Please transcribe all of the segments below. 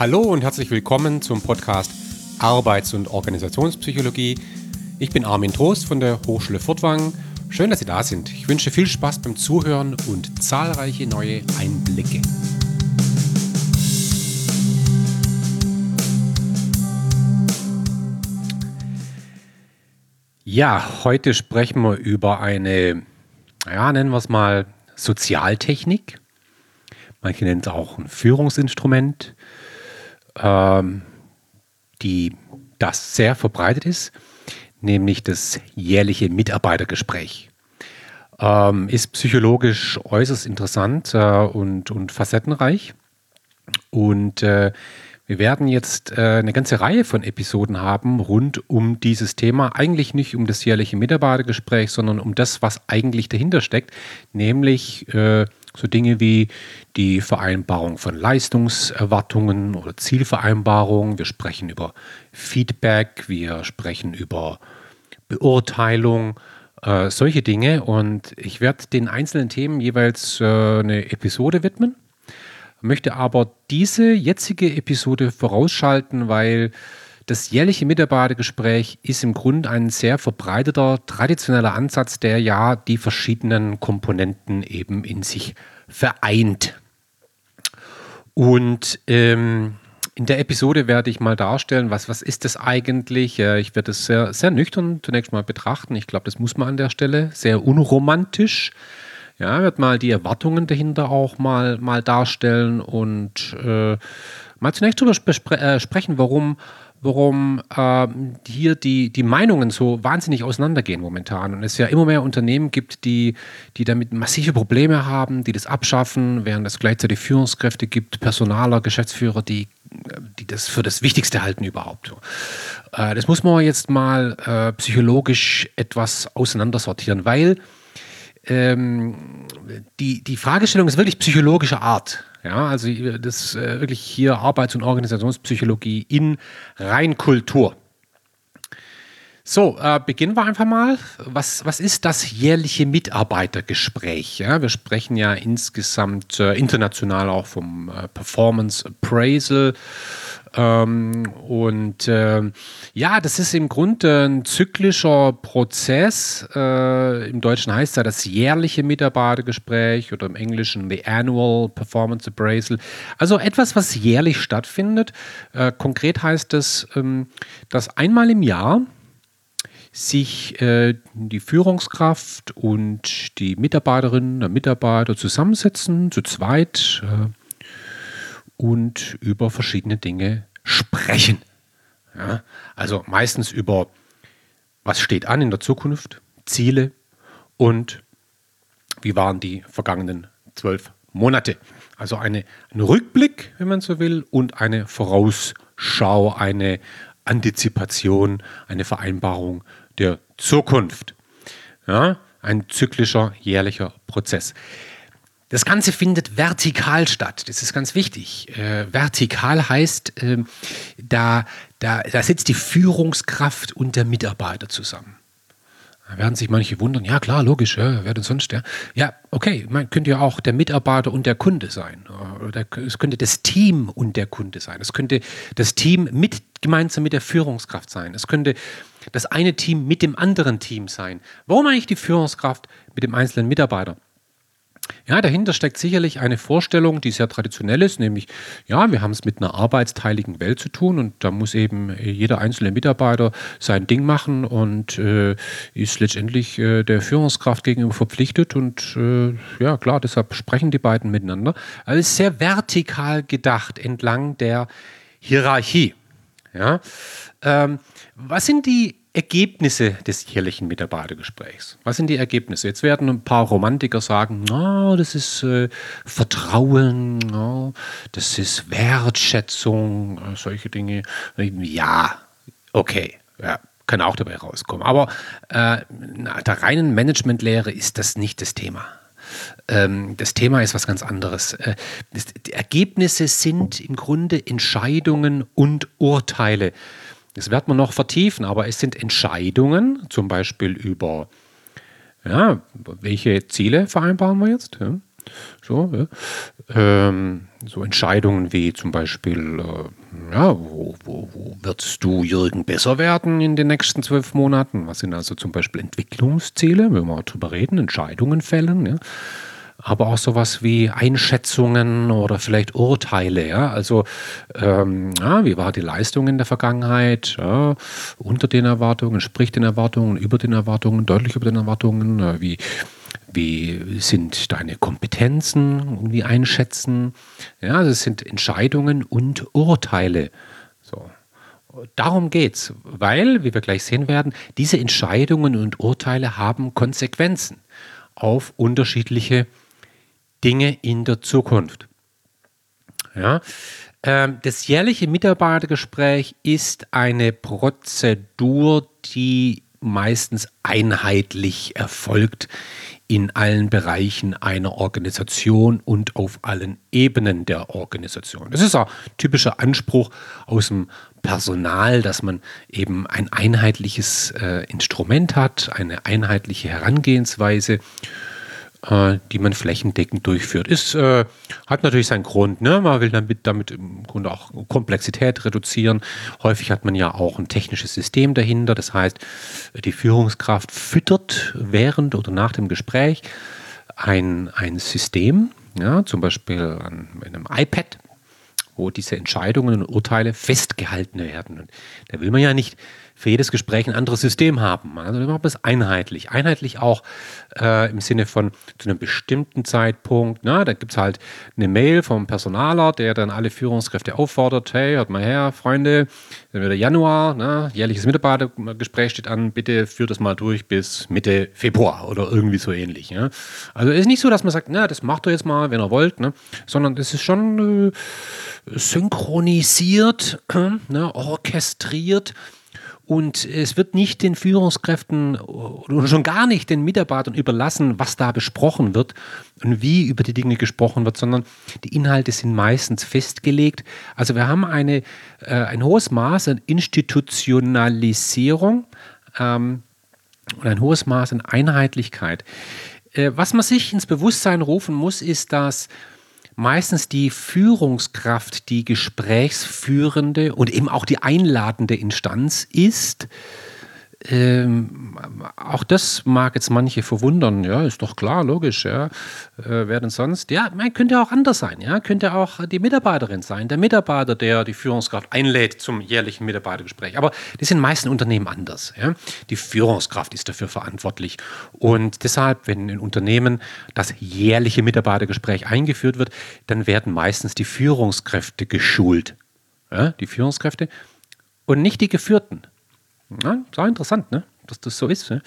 Hallo und herzlich willkommen zum Podcast Arbeits- und Organisationspsychologie. Ich bin Armin Trost von der Hochschule Furtwangen. Schön, dass Sie da sind. Ich wünsche viel Spaß beim Zuhören und zahlreiche neue Einblicke. Ja, heute sprechen wir über eine, ja, nennen wir es mal Sozialtechnik. Manche nennen es auch ein Führungsinstrument ähm, die das sehr verbreitet ist, nämlich das jährliche Mitarbeitergespräch. Ähm, ist psychologisch äußerst interessant äh, und, und facettenreich. Und äh, wir werden jetzt äh, eine ganze Reihe von Episoden haben rund um dieses Thema. Eigentlich nicht um das jährliche Mitarbeitergespräch, sondern um das, was eigentlich dahinter steckt, nämlich äh, so Dinge wie die Vereinbarung von Leistungserwartungen oder Zielvereinbarungen. Wir sprechen über Feedback, wir sprechen über Beurteilung, äh, solche Dinge. Und ich werde den einzelnen Themen jeweils äh, eine Episode widmen, möchte aber diese jetzige Episode vorausschalten, weil das jährliche Mitarbeitergespräch ist im Grunde ein sehr verbreiteter, traditioneller Ansatz, der ja die verschiedenen Komponenten eben in sich vereint. Und ähm, in der Episode werde ich mal darstellen, was, was ist das eigentlich? Ich werde es sehr, sehr nüchtern zunächst mal betrachten. Ich glaube, das muss man an der Stelle. Sehr unromantisch. Ja, wird mal die Erwartungen dahinter auch mal, mal darstellen und äh, mal zunächst darüber äh, sprechen, warum warum äh, hier die, die Meinungen so wahnsinnig auseinandergehen momentan. Und es ja immer mehr Unternehmen gibt, die, die damit massive Probleme haben, die das abschaffen, während es gleichzeitig Führungskräfte gibt, Personaler, Geschäftsführer, die, die das für das Wichtigste halten überhaupt. Äh, das muss man jetzt mal äh, psychologisch etwas auseinandersortieren, weil ähm, die, die Fragestellung ist wirklich psychologischer Art. Ja, also das ist äh, wirklich hier Arbeits- und Organisationspsychologie in Reinkultur. So, äh, beginnen wir einfach mal. Was, was ist das jährliche Mitarbeitergespräch? Ja, wir sprechen ja insgesamt äh, international auch vom äh, Performance Appraisal. Ähm, und äh, ja, das ist im Grunde ein zyklischer Prozess. Äh, Im Deutschen heißt ja das jährliche Mitarbeitergespräch oder im Englischen the Annual Performance Appraisal. Also etwas, was jährlich stattfindet. Äh, konkret heißt es, ähm, dass einmal im Jahr sich äh, die Führungskraft und die Mitarbeiterinnen und Mitarbeiter zusammensetzen, zu zweit, äh, und über verschiedene Dinge sprechen. Ja, also meistens über, was steht an in der Zukunft, Ziele und wie waren die vergangenen zwölf Monate. Also eine, ein Rückblick, wenn man so will, und eine Vorausschau, eine Antizipation, eine Vereinbarung der Zukunft. Ja, ein zyklischer, jährlicher Prozess. Das Ganze findet vertikal statt. Das ist ganz wichtig. Äh, vertikal heißt, äh, da, da, da sitzt die Führungskraft und der Mitarbeiter zusammen. Da werden sich manche wundern, ja klar, logisch, ja, wer denn sonst der? Ja, okay, man könnte ja auch der Mitarbeiter und der Kunde sein. Oder es könnte das Team und der Kunde sein. Es könnte das Team mit, gemeinsam mit der Führungskraft sein. Es könnte das eine Team mit dem anderen Team sein. Warum eigentlich die Führungskraft mit dem einzelnen Mitarbeiter? Ja, dahinter steckt sicherlich eine Vorstellung, die sehr traditionell ist, nämlich, ja, wir haben es mit einer arbeitsteiligen Welt zu tun und da muss eben jeder einzelne Mitarbeiter sein Ding machen und äh, ist letztendlich äh, der Führungskraft gegenüber verpflichtet und äh, ja, klar, deshalb sprechen die beiden miteinander. Also ist sehr vertikal gedacht entlang der Hierarchie. Ja, ähm, was sind die Ergebnisse des jährlichen Mitarbeitergesprächs. Was sind die Ergebnisse? Jetzt werden ein paar Romantiker sagen, oh, das ist äh, Vertrauen, oh, das ist Wertschätzung, äh, solche Dinge. Ja, okay, ja, kann auch dabei rauskommen. Aber äh, der reinen Managementlehre ist das nicht das Thema. Ähm, das Thema ist was ganz anderes. Äh, die Ergebnisse sind im Grunde Entscheidungen und Urteile das wird man noch vertiefen, aber es sind Entscheidungen, zum Beispiel über, ja, welche Ziele vereinbaren wir jetzt? Ja? So, ja. ähm, so Entscheidungen wie zum Beispiel, äh, ja, wo, wo, wo wirst du, Jürgen, besser werden in den nächsten zwölf Monaten? Was sind also zum Beispiel Entwicklungsziele, wenn wir drüber reden, Entscheidungen fällen, ja? Aber auch sowas wie Einschätzungen oder vielleicht Urteile. Ja? Also, ähm, ja, wie war die Leistung in der Vergangenheit? Ja? Unter den Erwartungen, sprich den Erwartungen, über den Erwartungen, deutlich über den Erwartungen. Äh, wie, wie sind deine Kompetenzen irgendwie einschätzen? Ja, also es sind Entscheidungen und Urteile. So. Darum geht's, weil, wie wir gleich sehen werden, diese Entscheidungen und Urteile haben Konsequenzen auf unterschiedliche Dinge in der Zukunft. Ja, ähm, das jährliche Mitarbeitergespräch ist eine Prozedur, die meistens einheitlich erfolgt in allen Bereichen einer Organisation und auf allen Ebenen der Organisation. Das ist ein typischer Anspruch aus dem Personal, dass man eben ein einheitliches äh, Instrument hat, eine einheitliche Herangehensweise die man flächendeckend durchführt. Ist, äh, hat natürlich seinen Grund. Ne? Man will damit, damit im Grunde auch Komplexität reduzieren. Häufig hat man ja auch ein technisches System dahinter. Das heißt, die Führungskraft füttert während oder nach dem Gespräch ein, ein System, ja, zum Beispiel an einem iPad, wo diese Entscheidungen und Urteile festgehalten werden. Und da will man ja nicht für jedes Gespräch ein anderes System haben. Also wir machen es einheitlich. Einheitlich auch äh, im Sinne von zu einem bestimmten Zeitpunkt. Na, da gibt es halt eine Mail vom Personaler, der dann alle Führungskräfte auffordert, hey, hört mal her, Freunde, dann wird Januar, na, jährliches Mitarbeitergespräch steht an, bitte führt das mal durch bis Mitte Februar oder irgendwie so ähnlich. Ja. Also es ist nicht so, dass man sagt, na, das macht ihr jetzt mal, wenn ihr wollt, ne, sondern es ist schon äh, synchronisiert, äh, ne, orchestriert und es wird nicht den Führungskräften oder schon gar nicht den Mitarbeitern überlassen, was da besprochen wird und wie über die Dinge gesprochen wird, sondern die Inhalte sind meistens festgelegt. Also wir haben eine, äh, ein hohes Maß an Institutionalisierung ähm, und ein hohes Maß an Einheitlichkeit. Äh, was man sich ins Bewusstsein rufen muss, ist, dass meistens die Führungskraft die gesprächsführende und eben auch die einladende Instanz ist. Ähm, auch das mag jetzt manche verwundern. Ja, ist doch klar, logisch. Ja. Äh, wer denn sonst? Ja, man könnte auch anders sein. Ja, könnte auch die Mitarbeiterin sein, der Mitarbeiter, der die Führungskraft einlädt zum jährlichen Mitarbeitergespräch. Aber das sind in meisten Unternehmen anders. Ja. Die Führungskraft ist dafür verantwortlich. Und deshalb, wenn in Unternehmen das jährliche Mitarbeitergespräch eingeführt wird, dann werden meistens die Führungskräfte geschult. Ja, die Führungskräfte und nicht die Geführten. Ja, sehr interessant, ne? dass das so ist. Ne?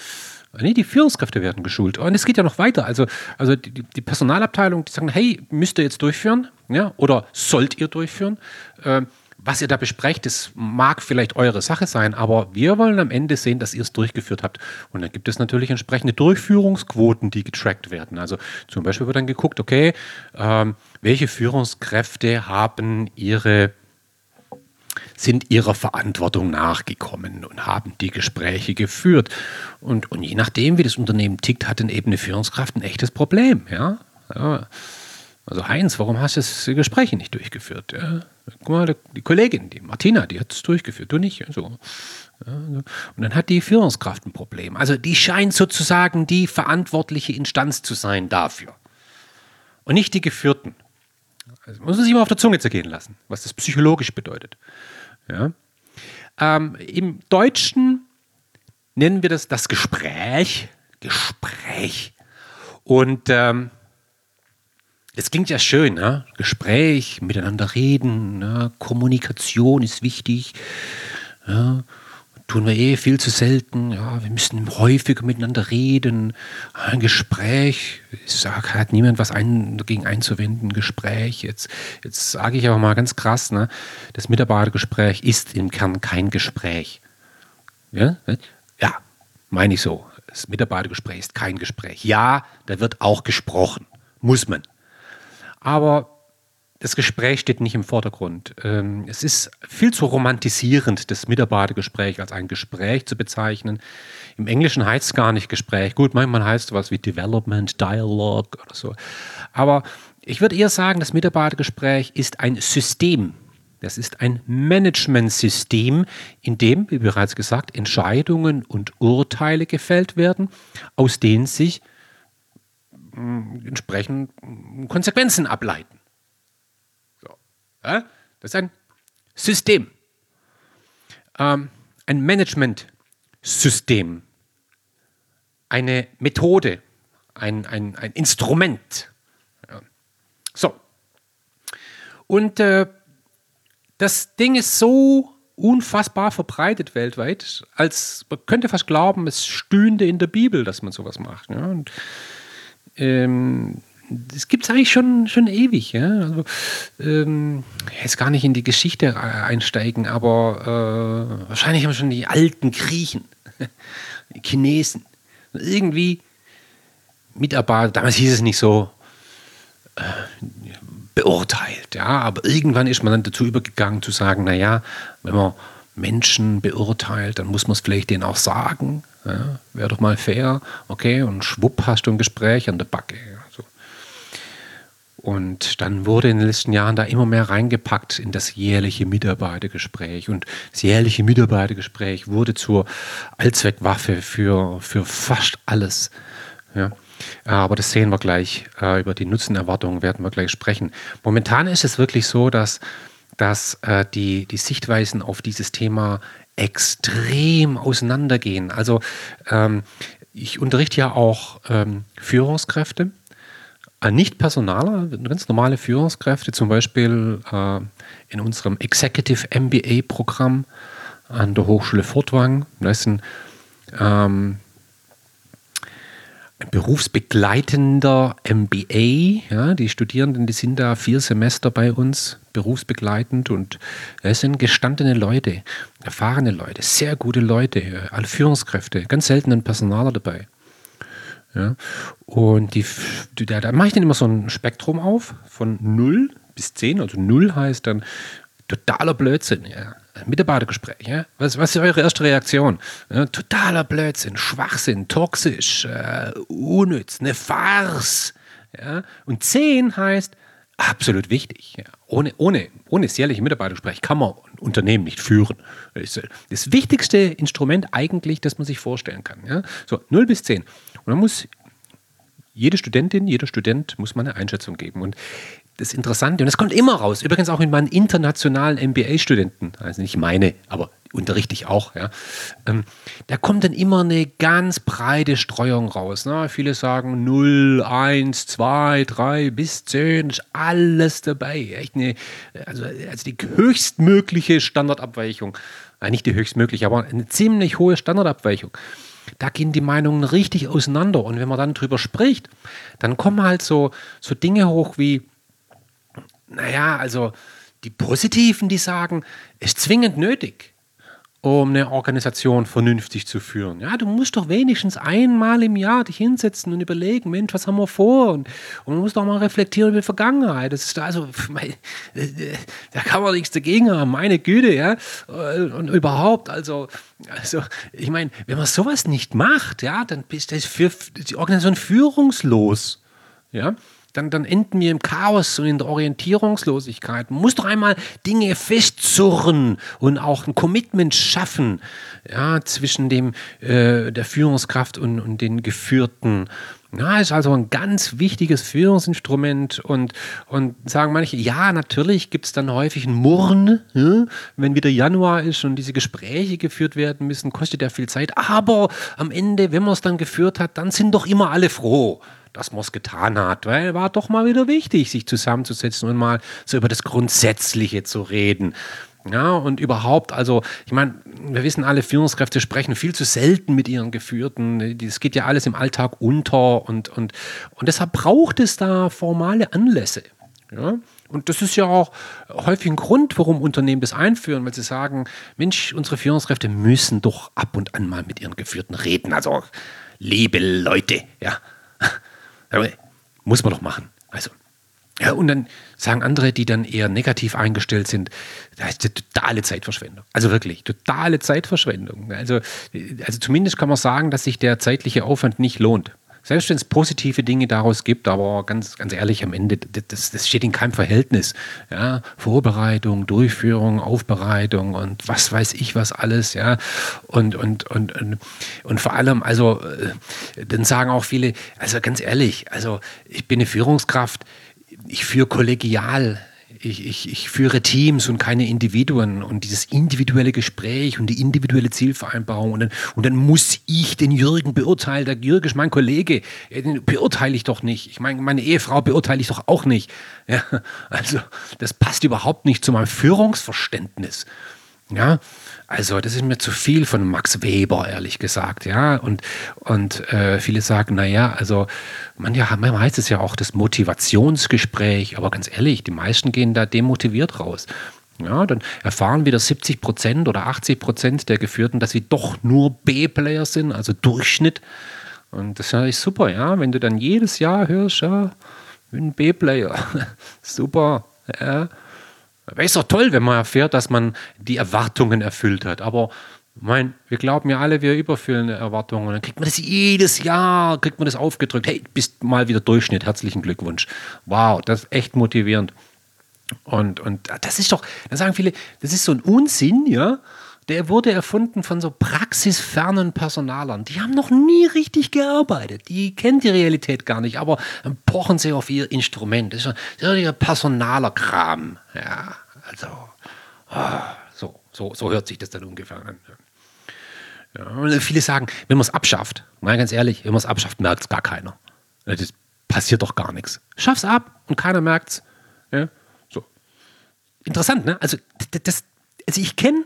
Nee, die Führungskräfte werden geschult. Und es geht ja noch weiter. Also, also die, die Personalabteilung, die sagen, hey, müsst ihr jetzt durchführen? Ja? Oder sollt ihr durchführen? Äh, was ihr da besprecht, das mag vielleicht eure Sache sein, aber wir wollen am Ende sehen, dass ihr es durchgeführt habt. Und dann gibt es natürlich entsprechende Durchführungsquoten, die getrackt werden. Also zum Beispiel wird dann geguckt, okay, ähm, welche Führungskräfte haben ihre sind ihrer Verantwortung nachgekommen und haben die Gespräche geführt. Und, und je nachdem, wie das Unternehmen tickt, hat dann eben eine Führungskraft ein echtes Problem. Ja? ja. Also Heinz, warum hast du das Gespräche nicht durchgeführt? Ja? Guck mal, die Kollegin, die Martina, die hat es durchgeführt, du nicht. So. Ja, und dann hat die Führungskraft ein Problem. Also die scheint sozusagen die verantwortliche Instanz zu sein dafür. Und nicht die Geführten. Also muss man sich mal auf der Zunge zergehen lassen, was das psychologisch bedeutet. Ja. Ähm, Im Deutschen nennen wir das das Gespräch. Gespräch. Und ähm, das klingt ja schön, ne? Gespräch, miteinander reden, ne? Kommunikation ist wichtig. Ja? Tun wir eh viel zu selten. Ja, wir müssen häufiger miteinander reden. Ein Gespräch, ich sag, hat niemand was ein, dagegen einzuwenden. Gespräch, jetzt, jetzt sage ich aber mal ganz krass, ne, das Mitarbeitergespräch ist im Kern kein Gespräch. Ja, ja meine ich so. Das Mitarbeitergespräch ist kein Gespräch. Ja, da wird auch gesprochen. Muss man. Aber das Gespräch steht nicht im Vordergrund. Ähm, es ist viel zu romantisierend, das Mitarbeitergespräch als ein Gespräch zu bezeichnen. Im Englischen heißt es gar nicht Gespräch. Gut, manchmal heißt es was wie Development, Dialogue oder so. Aber ich würde eher sagen, das Mitarbeitergespräch ist ein System. Das ist ein Managementsystem, in dem, wie bereits gesagt, Entscheidungen und Urteile gefällt werden, aus denen sich äh, entsprechend Konsequenzen ableiten. Ja? Das ist ein System, ähm, ein Management-System, eine Methode, ein, ein, ein Instrument. Ja. So. Und äh, das Ding ist so unfassbar verbreitet weltweit, als man könnte fast glauben, es stünde in der Bibel, dass man sowas macht. Ja? Und, ähm, das gibt es eigentlich schon, schon ewig. Ja? Also, ähm, jetzt gar nicht in die Geschichte einsteigen, aber äh, wahrscheinlich haben schon die alten Griechen, die Chinesen, irgendwie Mitarbeiter, damals hieß es nicht so, äh, beurteilt. Ja? Aber irgendwann ist man dann dazu übergegangen zu sagen, naja, wenn man Menschen beurteilt, dann muss man es vielleicht denen auch sagen. Ja? Wäre doch mal fair. Okay, und schwupp hast du ein Gespräch an der Backe. Und dann wurde in den letzten Jahren da immer mehr reingepackt in das jährliche Mitarbeitergespräch. Und das jährliche Mitarbeitergespräch wurde zur Allzweckwaffe für, für fast alles. Ja. Aber das sehen wir gleich. Äh, über die Nutzenerwartungen werden wir gleich sprechen. Momentan ist es wirklich so, dass, dass äh, die, die Sichtweisen auf dieses Thema extrem auseinandergehen. Also ähm, ich unterrichte ja auch ähm, Führungskräfte nicht Personaler, ganz normale Führungskräfte, zum Beispiel äh, in unserem Executive MBA-Programm an der Hochschule Furtwang. Das ist ein, ähm, ein berufsbegleitender MBA. Ja, die Studierenden, die sind da vier Semester bei uns, berufsbegleitend und es sind gestandene Leute, erfahrene Leute, sehr gute Leute, alle Führungskräfte, ganz selten ein Personaler dabei. Ja? Und die, da, da mache ich dann immer so ein Spektrum auf von 0 bis 10. Also 0 heißt dann totaler Blödsinn. Ja? Mitarbeitergespräch. Ja? Was, was ist eure erste Reaktion? Ja, totaler Blödsinn, Schwachsinn, toxisch, äh, unnütz, eine Farce. Ja? Und 10 heißt absolut wichtig. Ja? Ohne, ohne, ohne das jährliche Mitarbeitergespräch kann man ein Unternehmen nicht führen. Das ist das wichtigste Instrument eigentlich, das man sich vorstellen kann. Ja? So, 0 bis 10. Und dann muss jede Studentin, jeder Student muss mal eine Einschätzung geben. Und das Interessante, und das kommt immer raus, übrigens auch in meinen internationalen MBA-Studenten, also nicht meine, aber unterrichte ich auch, ja, ähm, da kommt dann immer eine ganz breite Streuung raus. Ne? Viele sagen 0, 1, 2, 3 bis 10, ist alles dabei. Echt eine, also, also die höchstmögliche Standardabweichung, äh, nicht die höchstmögliche, aber eine ziemlich hohe Standardabweichung da gehen die Meinungen richtig auseinander. Und wenn man dann drüber spricht, dann kommen halt so, so Dinge hoch wie, naja, also die Positiven, die sagen, es ist zwingend nötig um eine Organisation vernünftig zu führen. Ja, du musst doch wenigstens einmal im Jahr dich hinsetzen und überlegen, Mensch, was haben wir vor? Und, und man muss doch mal reflektieren über die Vergangenheit. Das ist also, da kann man nichts dagegen haben, meine Güte, ja. Und überhaupt, also, also ich meine, wenn man sowas nicht macht, ja, dann ist das für die Organisation führungslos. Ja, dann, dann enden wir im Chaos und in der Orientierungslosigkeit. Man muss doch einmal Dinge festzurren und auch ein Commitment schaffen ja, zwischen dem, äh, der Führungskraft und, und den Geführten. Ja, ist also ein ganz wichtiges Führungsinstrument und, und sagen manche, ja, natürlich gibt es dann häufig ein Murren, ja, wenn wieder Januar ist und diese Gespräche geführt werden müssen, kostet ja viel Zeit. Aber am Ende, wenn man es dann geführt hat, dann sind doch immer alle froh dass man es getan hat, weil war doch mal wieder wichtig, sich zusammenzusetzen und mal so über das Grundsätzliche zu reden. Ja, und überhaupt, also, ich meine, wir wissen alle, Führungskräfte sprechen viel zu selten mit ihren Geführten. Das geht ja alles im Alltag unter und, und, und deshalb braucht es da formale Anlässe. Ja? Und das ist ja auch häufig ein Grund, warum Unternehmen das einführen, weil sie sagen, Mensch, unsere Führungskräfte müssen doch ab und an mal mit ihren Geführten reden. Also, liebe Leute, ja, muss man doch machen. Also, Ja, und dann sagen andere, die dann eher negativ eingestellt sind, das ist eine totale Zeitverschwendung. Also wirklich, totale Zeitverschwendung. Also, also zumindest kann man sagen, dass sich der zeitliche Aufwand nicht lohnt. Selbst wenn es positive Dinge daraus gibt, aber ganz, ganz ehrlich, am Ende, das, das steht in keinem Verhältnis. Ja, Vorbereitung, Durchführung, Aufbereitung und was weiß ich was alles, ja. Und, und, und, und, und vor allem, also, äh, dann sagen auch viele, also ganz ehrlich, also ich bin eine Führungskraft, ich führe kollegial ich, ich, ich führe Teams und keine Individuen und dieses individuelle Gespräch und die individuelle Zielvereinbarung und dann, und dann muss ich den Jürgen beurteilen. Der Jürgen ist mein Kollege, den beurteile ich doch nicht. Ich meine, meine Ehefrau beurteile ich doch auch nicht. Ja, also das passt überhaupt nicht zu meinem Führungsverständnis. Ja, also das ist mir zu viel von Max Weber, ehrlich gesagt. Ja, und, und äh, viele sagen, naja, also man, heißt es ja auch das Motivationsgespräch, aber ganz ehrlich, die meisten gehen da demotiviert raus. Ja, dann erfahren wieder 70 Prozent oder 80 Prozent der Geführten, dass sie doch nur B-Player sind, also Durchschnitt. Und das ist natürlich super, ja, wenn du dann jedes Jahr hörst, ja, bin B-Player. super, ja. Ist doch toll, wenn man erfährt, dass man die Erwartungen erfüllt hat. Aber mein, wir glauben ja alle, wir überfüllen Erwartungen. Dann kriegt man das jedes Jahr, kriegt man das aufgedrückt. Hey, bist mal wieder Durchschnitt. Herzlichen Glückwunsch. Wow, das ist echt motivierend. Und, und das ist doch, dann sagen viele, das ist so ein Unsinn, ja. Der wurde erfunden von so praxisfernen Personalern. Die haben noch nie richtig gearbeitet. Die kennen die Realität gar nicht, aber dann pochen sie auf ihr Instrument. Das ist ja personaler Kram. Ja, also, oh, so, so, so hört sich das dann ungefähr an. Ja, viele sagen, wenn man es abschafft, mal ganz ehrlich, wenn man es abschafft, merkt es gar keiner. Das passiert doch gar nichts. Schaff's ab und keiner merkt es. Ja, so. Interessant, ne? Also, das, also ich kenne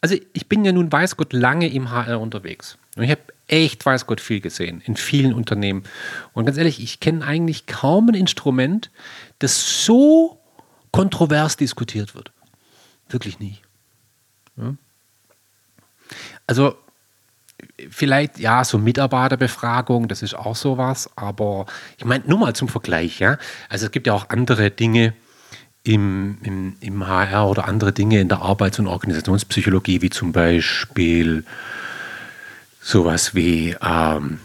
also ich bin ja nun, weiß Gott, lange im HR unterwegs. Und ich habe echt, weiß Gott, viel gesehen in vielen Unternehmen. Und ganz ehrlich, ich kenne eigentlich kaum ein Instrument, das so kontrovers diskutiert wird. Wirklich nie. Ja? Also vielleicht, ja, so Mitarbeiterbefragung, das ist auch sowas, aber ich meine, nur mal zum Vergleich, ja. Also es gibt ja auch andere Dinge, im, im, im HR oder andere Dinge in der Arbeits- und Organisationspsychologie, wie zum Beispiel sowas wie ähm,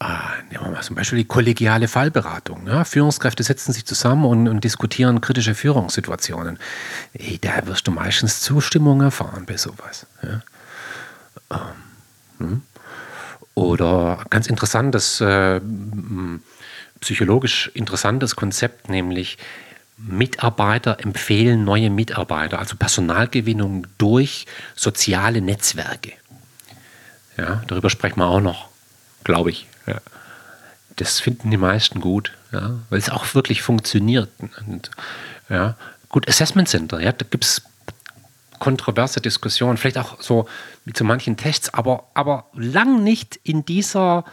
äh, mal zum Beispiel die kollegiale Fallberatung. Ja? Führungskräfte setzen sich zusammen und, und diskutieren kritische Führungssituationen. Hey, da wirst du meistens Zustimmung erfahren bei sowas. Ja? Ähm, hm? Oder ganz interessantes, äh, psychologisch interessantes Konzept, nämlich Mitarbeiter empfehlen neue Mitarbeiter, also Personalgewinnung durch soziale Netzwerke. Ja, darüber sprechen wir auch noch, glaube ich. Ja. Das finden die meisten gut, ja, weil es auch wirklich funktioniert. Und, ja. Gut, Assessment Center, ja, da gibt es kontroverse Diskussionen, vielleicht auch so mit so manchen Tests, aber, aber lang nicht in dieser,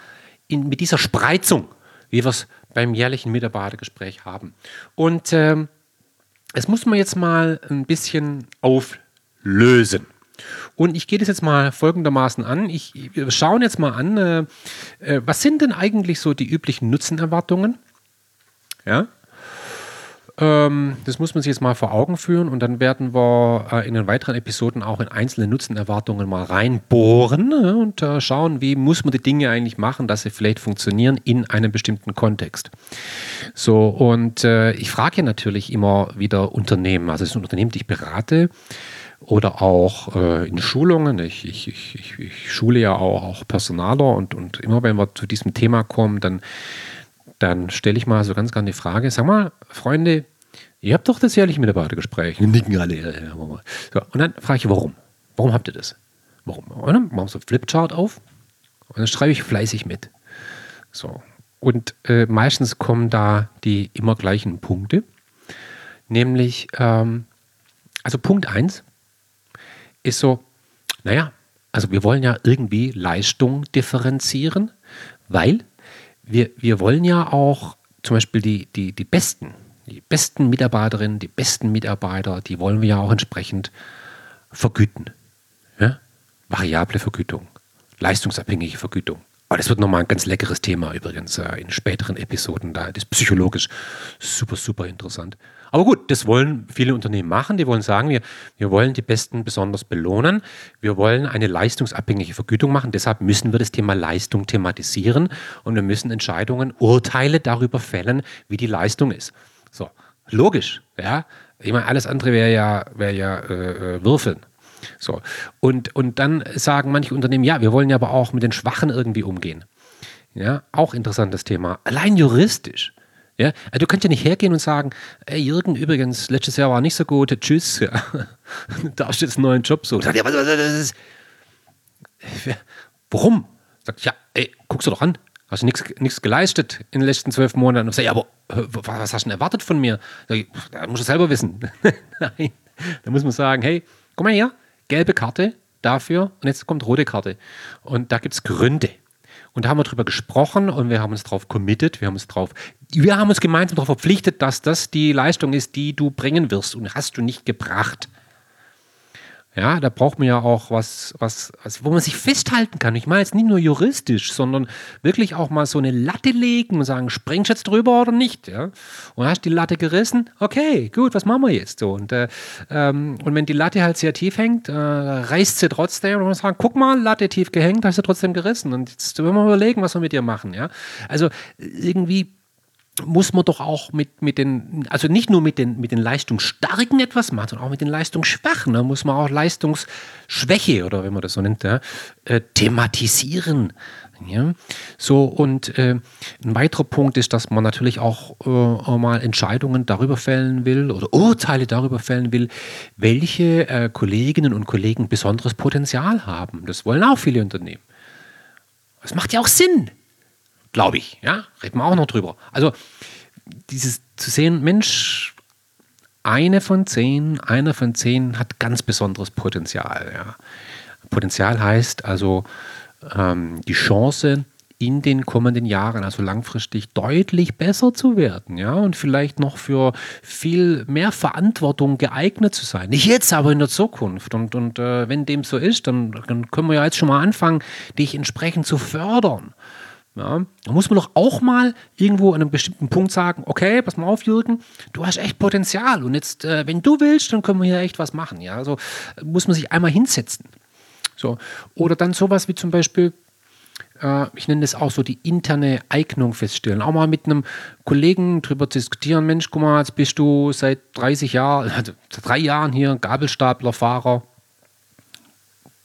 in, mit dieser Spreizung, wie wir es beim jährlichen Mitarbeitergespräch haben. Und ähm, das muss man jetzt mal ein bisschen auflösen. Und ich gehe das jetzt mal folgendermaßen an. Ich, wir schauen jetzt mal an, äh, äh, was sind denn eigentlich so die üblichen Nutzenerwartungen? Ja, ähm, das muss man sich jetzt mal vor Augen führen und dann werden wir äh, in den weiteren Episoden auch in einzelne Nutzenerwartungen mal reinbohren äh, und äh, schauen, wie muss man die Dinge eigentlich machen, dass sie vielleicht funktionieren in einem bestimmten Kontext. So, und äh, ich frage natürlich immer wieder Unternehmen, also das Unternehmen, die ich berate, oder auch äh, in Schulungen. Ich, ich, ich, ich, schule ja auch, auch Personaler und, und immer wenn wir zu diesem Thema kommen, dann dann stelle ich mal so ganz gerne die Frage, sag mal, Freunde, ihr habt doch das jährliche Mitarbeitergespräch. Nicken alle. So, und dann frage ich, warum? Warum habt ihr das? Warum? Und dann machen wir so einen Flipchart auf und dann schreibe ich fleißig mit. So. Und äh, meistens kommen da die immer gleichen Punkte. Nämlich, ähm, also Punkt 1 ist so, naja, also wir wollen ja irgendwie Leistung differenzieren, weil wir, wir wollen ja auch zum Beispiel die, die, die besten, die besten Mitarbeiterinnen, die besten Mitarbeiter, die wollen wir ja auch entsprechend vergüten. Ja? Variable Vergütung, leistungsabhängige Vergütung. Aber das wird nochmal ein ganz leckeres Thema übrigens äh, in späteren Episoden. Da das ist psychologisch super, super interessant. Aber gut, das wollen viele Unternehmen machen. Die wollen sagen, wir, wir wollen die Besten besonders belohnen. Wir wollen eine leistungsabhängige Vergütung machen. Deshalb müssen wir das Thema Leistung thematisieren und wir müssen Entscheidungen, Urteile darüber fällen, wie die Leistung ist. So, logisch, ja. Ich meine, alles andere wäre ja, wär ja äh, äh Würfeln. So. Und, und dann sagen manche Unternehmen, ja, wir wollen ja aber auch mit den Schwachen irgendwie umgehen. Ja, auch interessantes Thema. Allein juristisch. Ja, also du kannst ja nicht hergehen und sagen, ey Jürgen, übrigens, letztes Jahr war nicht so gut, tschüss. Ja. da steht einen neuen Job so. Ja, was, was, was, Warum? Sagt, ja, ey, guckst du doch an. Hast du nichts geleistet in den letzten zwölf Monaten? Und sag, ja, aber was hast du denn erwartet von mir? Sag ich, da musst du selber wissen. Nein, da muss man sagen, hey, komm mal her, gelbe Karte dafür und jetzt kommt rote Karte. Und da gibt es Gründe. Und da haben wir drüber gesprochen und wir haben uns darauf committed, wir haben uns drauf, wir haben uns gemeinsam darauf verpflichtet, dass das die Leistung ist, die du bringen wirst und hast du nicht gebracht. Ja, da braucht man ja auch was, was, was, wo man sich festhalten kann. Ich meine jetzt nicht nur juristisch, sondern wirklich auch mal so eine Latte legen und sagen, springst du jetzt drüber oder nicht? Ja? Und hast die Latte gerissen, okay, gut, was machen wir jetzt so? Und, äh, ähm, und wenn die Latte halt sehr tief hängt, äh, reißt sie trotzdem und man sagt, guck mal, Latte tief gehängt, hast du trotzdem gerissen. Und jetzt wollen wir mal überlegen, was wir mit dir machen. Ja? Also irgendwie muss man doch auch mit, mit den, also nicht nur mit den, mit den Leistungsstarken etwas machen, sondern auch mit den Leistungsschwachen. Da muss man auch Leistungsschwäche oder wenn man das so nennt, ja, äh, thematisieren. Ja? So, und äh, ein weiterer Punkt ist, dass man natürlich auch äh, mal Entscheidungen darüber fällen will oder Urteile darüber fällen will, welche äh, Kolleginnen und Kollegen besonderes Potenzial haben. Das wollen auch viele Unternehmen. Das macht ja auch Sinn. Glaube ich, ja, reden wir auch noch drüber. Also dieses zu sehen, Mensch, eine von zehn, einer von zehn hat ganz besonderes Potenzial. Ja. Potenzial heißt also ähm, die Chance, in den kommenden Jahren, also langfristig, deutlich besser zu werden, ja, und vielleicht noch für viel mehr Verantwortung geeignet zu sein. Nicht jetzt, aber in der Zukunft. Und, und äh, wenn dem so ist, dann, dann können wir ja jetzt schon mal anfangen, dich entsprechend zu fördern. Ja, da muss man doch auch mal irgendwo an einem bestimmten Punkt sagen, okay, pass mal auf, Jürgen, du hast echt Potenzial und jetzt, äh, wenn du willst, dann können wir hier echt was machen. Ja, also muss man sich einmal hinsetzen. So. Oder dann sowas wie zum Beispiel, äh, ich nenne das auch so die interne Eignung feststellen. Auch mal mit einem Kollegen drüber diskutieren, Mensch, guck mal, jetzt bist du seit 30 Jahren, also seit drei Jahren hier Gabelstaplerfahrer,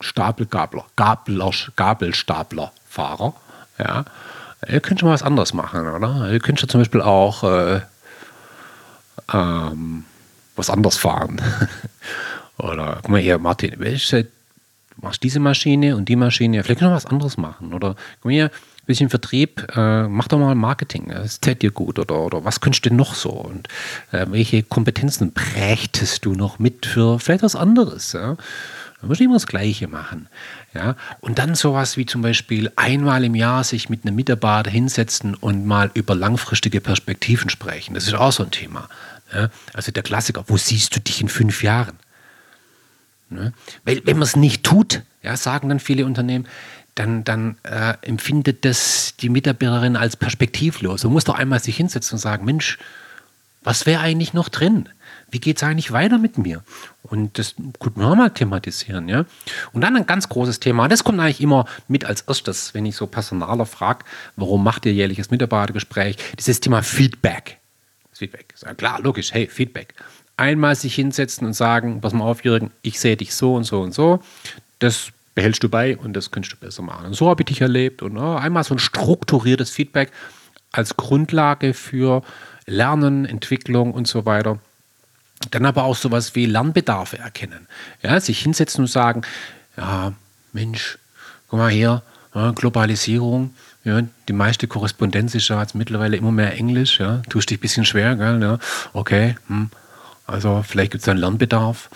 Stapelgabler, Gabler, Gabelstaplerfahrer. Ja. Ihr könnt schon mal was anderes machen, oder? Ihr könnt schon zum Beispiel auch äh, ähm, was anderes fahren. oder guck mal hier, Martin, du machst diese Maschine und die Maschine, vielleicht ihr was anderes machen. Oder guck mal hier, ein bisschen Vertrieb, äh, mach doch mal Marketing, das täte dir gut. Oder, oder was könntest du denn noch so? Und äh, welche Kompetenzen prächtest du noch mit für vielleicht was anderes? Ja? Man muss nicht immer das Gleiche machen. Ja? Und dann sowas wie zum Beispiel einmal im Jahr sich mit einem Mitarbeiter hinsetzen und mal über langfristige Perspektiven sprechen. Das ist auch so ein Thema. Ja? Also der Klassiker, wo siehst du dich in fünf Jahren? Ja? Weil wenn man es nicht tut, ja, sagen dann viele Unternehmen, dann, dann äh, empfindet das die Mitarbeiterin als perspektivlos. Man muss doch einmal sich hinsetzen und sagen, Mensch, was wäre eigentlich noch drin? Wie geht es eigentlich weiter mit mir? Und das könnte man mal thematisieren, ja. Und dann ein ganz großes Thema, das kommt eigentlich immer mit als erstes, wenn ich so Personaler frage, warum macht ihr jährliches Mitarbeitergespräch? Dieses Thema Feedback. Feedback. Ja, klar, logisch, hey, Feedback. Einmal sich hinsetzen und sagen, pass mal auf, Jürgen, ich sehe dich so und so und so. Das behältst du bei und das könntest du besser machen. Und so habe ich dich erlebt. Und oh, einmal so ein strukturiertes Feedback als Grundlage für Lernen, Entwicklung und so weiter. Dann aber auch sowas wie Lernbedarfe erkennen. Ja, sich hinsetzen und sagen, ja, Mensch, guck mal hier, ja, Globalisierung, ja, die meiste Korrespondenz ist ja jetzt mittlerweile immer mehr Englisch, ja, tust dich ein bisschen schwer, gell, ja, okay, hm, also vielleicht gibt es einen Lernbedarf,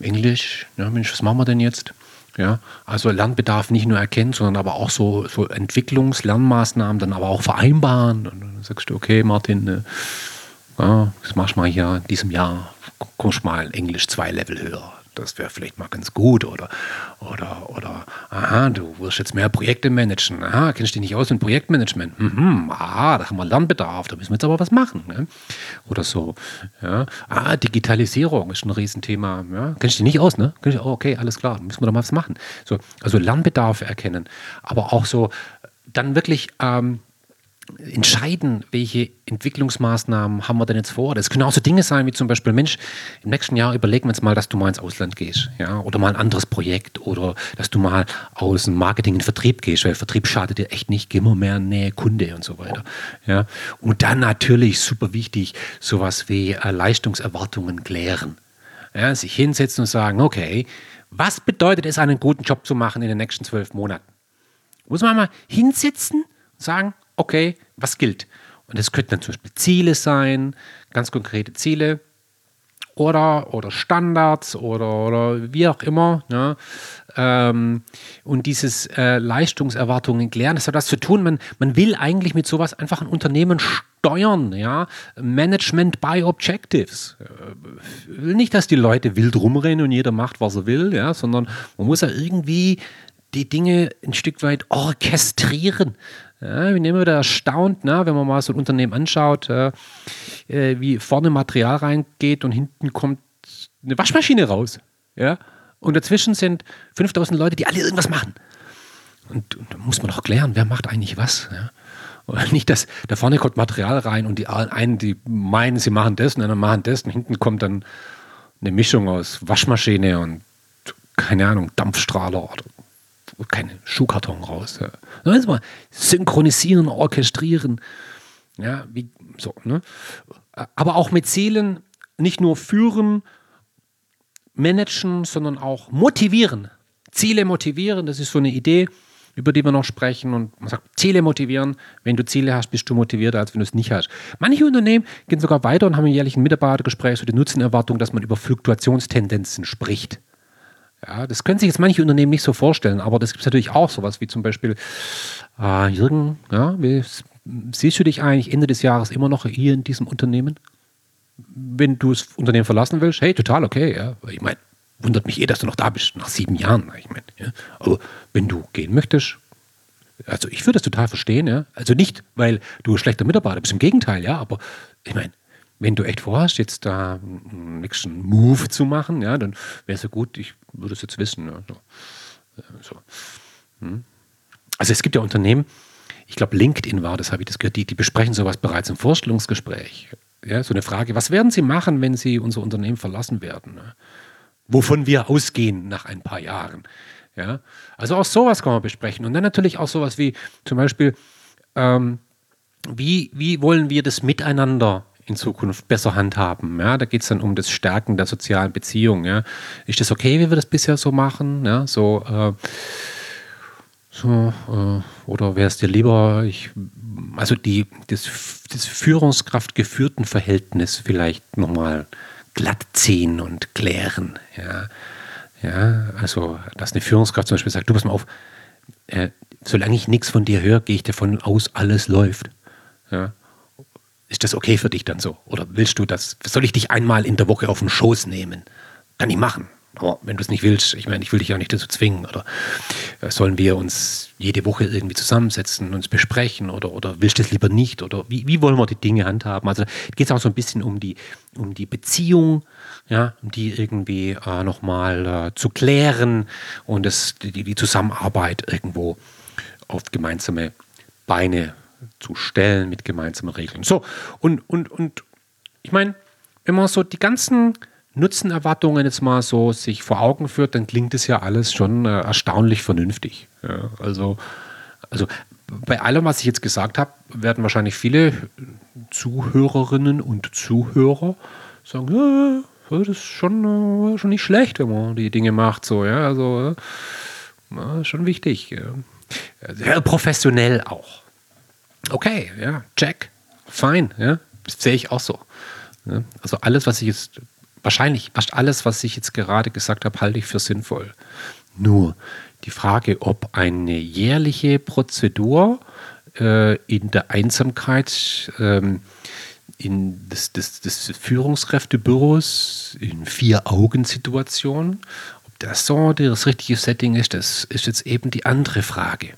Englisch, ja, Mensch, was machen wir denn jetzt? Ja, also Lernbedarf nicht nur erkennen, sondern aber auch so, so Entwicklungs-, Lernmaßnahmen dann aber auch vereinbaren. Und dann sagst du, okay, Martin, äh, ja, das machst du mal hier in diesem Jahr, kommst mal Englisch zwei Level höher. das wäre vielleicht mal ganz gut oder, oder, oder, aha, du wirst jetzt mehr Projekte managen, aha, kennst du dich nicht aus mit Projektmanagement, mhm, aha, da haben wir Lernbedarf, da müssen wir jetzt aber was machen, ne? oder so, ja, ah, Digitalisierung ist ein Riesenthema, ja, kennst du dich nicht aus, ne, oh, okay, alles klar, müssen wir da mal was machen, so, also Lernbedarf erkennen, aber auch so, dann wirklich, ähm, entscheiden, welche Entwicklungsmaßnahmen haben wir denn jetzt vor. Das können auch so Dinge sein, wie zum Beispiel, Mensch, im nächsten Jahr überlegen wir uns mal, dass du mal ins Ausland gehst, ja, oder mal ein anderes Projekt oder dass du mal aus dem Marketing in den Vertrieb gehst, weil Vertrieb schadet dir echt nicht, geh mal mehr Nähe Kunde und so weiter, ja. Und dann natürlich super wichtig, sowas wie äh, Leistungserwartungen klären, ja, sich hinsetzen und sagen, okay, was bedeutet es, einen guten Job zu machen in den nächsten zwölf Monaten? Muss man mal hinsetzen und sagen, okay, was gilt? Und das könnten dann zum Beispiel Ziele sein, ganz konkrete Ziele oder, oder Standards oder, oder wie auch immer. Ja. Ähm, und dieses äh, Leistungserwartungen klären, das hat das zu tun, man, man will eigentlich mit sowas einfach ein Unternehmen steuern, ja. Management by Objectives. Äh, will nicht, dass die Leute wild rumrennen und jeder macht, was er will, ja, sondern man muss ja irgendwie die Dinge ein Stück weit orchestrieren. Ja, bin immer wieder erstaunt, ne, wenn man mal so ein Unternehmen anschaut, äh, wie vorne Material reingeht und hinten kommt eine Waschmaschine raus. Ja? Und dazwischen sind 5000 Leute, die alle irgendwas machen. Und, und da muss man doch klären, wer macht eigentlich was. Ja? Und nicht, dass da vorne kommt Material rein und die einen, die meinen, sie machen das und dann machen das und hinten kommt dann eine Mischung aus Waschmaschine und keine Ahnung, Dampfstrahler oder keine Schuhkarton raus. Ja. Also mal synchronisieren, orchestrieren. Ja, wie, so, ne? Aber auch mit Zielen nicht nur führen, managen, sondern auch motivieren. Ziele motivieren, das ist so eine Idee, über die wir noch sprechen. Und man sagt, Ziele motivieren. Wenn du Ziele hast, bist du motivierter, als wenn du es nicht hast. Manche Unternehmen gehen sogar weiter und haben ein jährlichen Mitarbeitergespräch, so die Nutzenerwartung, dass man über Fluktuationstendenzen spricht. Ja, das können sich jetzt manche Unternehmen nicht so vorstellen, aber das gibt es natürlich auch sowas wie zum Beispiel, äh, Jürgen, ja, wie, siehst du dich eigentlich Ende des Jahres immer noch hier in diesem Unternehmen? Wenn du das Unternehmen verlassen willst, hey, total okay, ja. Ich meine, wundert mich eh, dass du noch da bist, nach sieben Jahren. Ich meine, ja. Aber wenn du gehen möchtest, also ich würde das total verstehen, ja. Also nicht, weil du ein schlechter Mitarbeiter bist, im Gegenteil, ja, aber ich meine, wenn du echt vorhast, jetzt da einen nächsten Move zu machen, ja, dann wäre es ja gut, ich würde es jetzt wissen. Ja, so. so. Hm. Also es gibt ja Unternehmen, ich glaube LinkedIn war das, habe ich das gehört, die, die besprechen sowas bereits im Vorstellungsgespräch. Ja, so eine Frage, was werden Sie machen, wenn Sie unser Unternehmen verlassen werden? Ne? Wovon wir ausgehen nach ein paar Jahren. Ja? Also auch sowas kann man besprechen. Und dann natürlich auch sowas wie zum Beispiel, ähm, wie, wie wollen wir das Miteinander in Zukunft besser handhaben. Ja, da geht es dann um das Stärken der sozialen Beziehung. Ja. Ist das okay, wie wir das bisher so machen? Ja, so, äh, so äh, oder wäre es dir lieber, ich, also die, das, das führungskraftgeführten Verhältnis vielleicht nochmal glatt ziehen und klären. Ja. Ja, also, dass eine Führungskraft zum Beispiel sagt, du pass mal auf, äh, solange ich nichts von dir höre, gehe ich davon aus, alles läuft. Ja, ist das okay für dich dann so? Oder willst du das? Soll ich dich einmal in der Woche auf den Schoß nehmen? Kann ich machen. Aber wenn du es nicht willst, ich meine, ich will dich auch nicht dazu zwingen. Oder äh, sollen wir uns jede Woche irgendwie zusammensetzen, uns besprechen? Oder, oder willst du es lieber nicht? Oder wie, wie wollen wir die Dinge handhaben? Also geht es auch so ein bisschen um die, um die Beziehung, ja, um die irgendwie äh, nochmal äh, zu klären und das, die, die Zusammenarbeit irgendwo auf gemeinsame Beine zu stellen mit gemeinsamen Regeln. So, und, und, und ich meine, wenn man so die ganzen Nutzenerwartungen jetzt mal so sich vor Augen führt, dann klingt es ja alles schon äh, erstaunlich vernünftig. Ja, also, also bei allem, was ich jetzt gesagt habe, werden wahrscheinlich viele Zuhörerinnen und Zuhörer sagen, ja, das ist schon, äh, schon nicht schlecht, wenn man die Dinge macht. So, ja, also ja, schon wichtig. Ja. Sehr professionell auch. Okay, ja, check, fein, ja, sehe ich auch so. Ja, also alles, was ich jetzt, wahrscheinlich fast alles, was ich jetzt gerade gesagt habe, halte ich für sinnvoll. Nur die Frage, ob eine jährliche Prozedur äh, in der Einsamkeit ähm, in des, des, des Führungskräftebüros in Vier-Augen-Situationen. Ob das so das richtige Setting ist, das ist jetzt eben die andere Frage.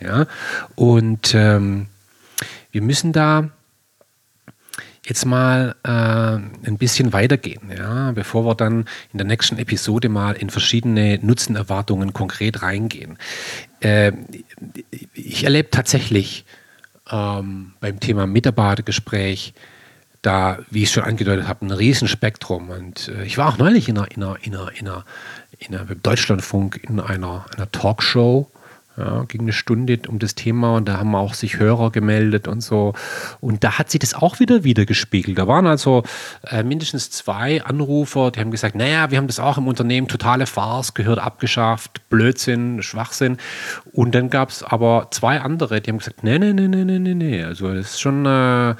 Ja? Und ähm, wir müssen da jetzt mal äh, ein bisschen weitergehen, ja, bevor wir dann in der nächsten Episode mal in verschiedene Nutzenerwartungen konkret reingehen. Äh, ich erlebe tatsächlich ähm, beim Thema Mitarbeitergespräch da, wie ich schon angedeutet habe, ein Riesenspektrum. Und äh, ich war auch neulich in einer, in einer, in einer, in einer, in einer Deutschlandfunk in einer, einer Talkshow ja, ging eine Stunde um das Thema und da haben auch sich Hörer gemeldet und so. Und da hat sich das auch wieder wiedergespiegelt. Da waren also äh, mindestens zwei Anrufer, die haben gesagt, naja, wir haben das auch im Unternehmen, totale Farce, gehört abgeschafft, Blödsinn, Schwachsinn. Und dann gab es aber zwei andere, die haben gesagt, nee, nee, nee, nee, nee, nee, nee. Also das ist schon äh, eine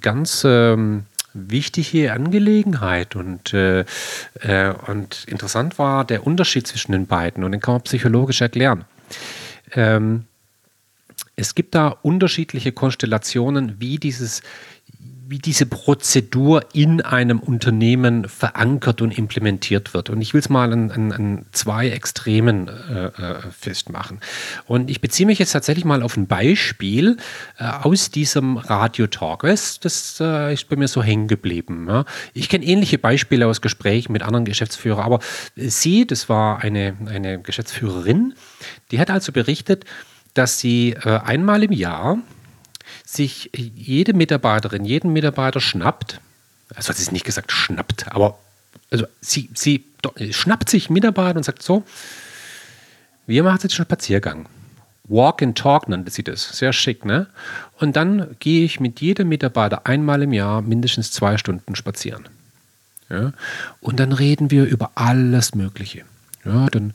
ganz... Ähm, wichtige Angelegenheit und, äh, äh, und interessant war der Unterschied zwischen den beiden und den kann man psychologisch erklären. Ähm, es gibt da unterschiedliche Konstellationen, wie dieses wie diese Prozedur in einem Unternehmen verankert und implementiert wird. Und ich will es mal an, an, an, zwei Extremen äh, äh, festmachen. Und ich beziehe mich jetzt tatsächlich mal auf ein Beispiel äh, aus diesem Radio-Talk. Das, das äh, ist bei mir so hängen geblieben. Ja. Ich kenne ähnliche Beispiele aus Gesprächen mit anderen Geschäftsführern, aber sie, das war eine, eine Geschäftsführerin, die hat also berichtet, dass sie äh, einmal im Jahr sich jede Mitarbeiterin, jeden Mitarbeiter schnappt, also hat sie es nicht gesagt schnappt, aber also sie, sie schnappt sich Mitarbeiter und sagt so, wir machen jetzt schon Spaziergang. Walk and Talk nannte sie das. Sehr schick, ne? Und dann gehe ich mit jedem Mitarbeiter einmal im Jahr mindestens zwei Stunden spazieren. Ja? Und dann reden wir über alles Mögliche. Ja, dann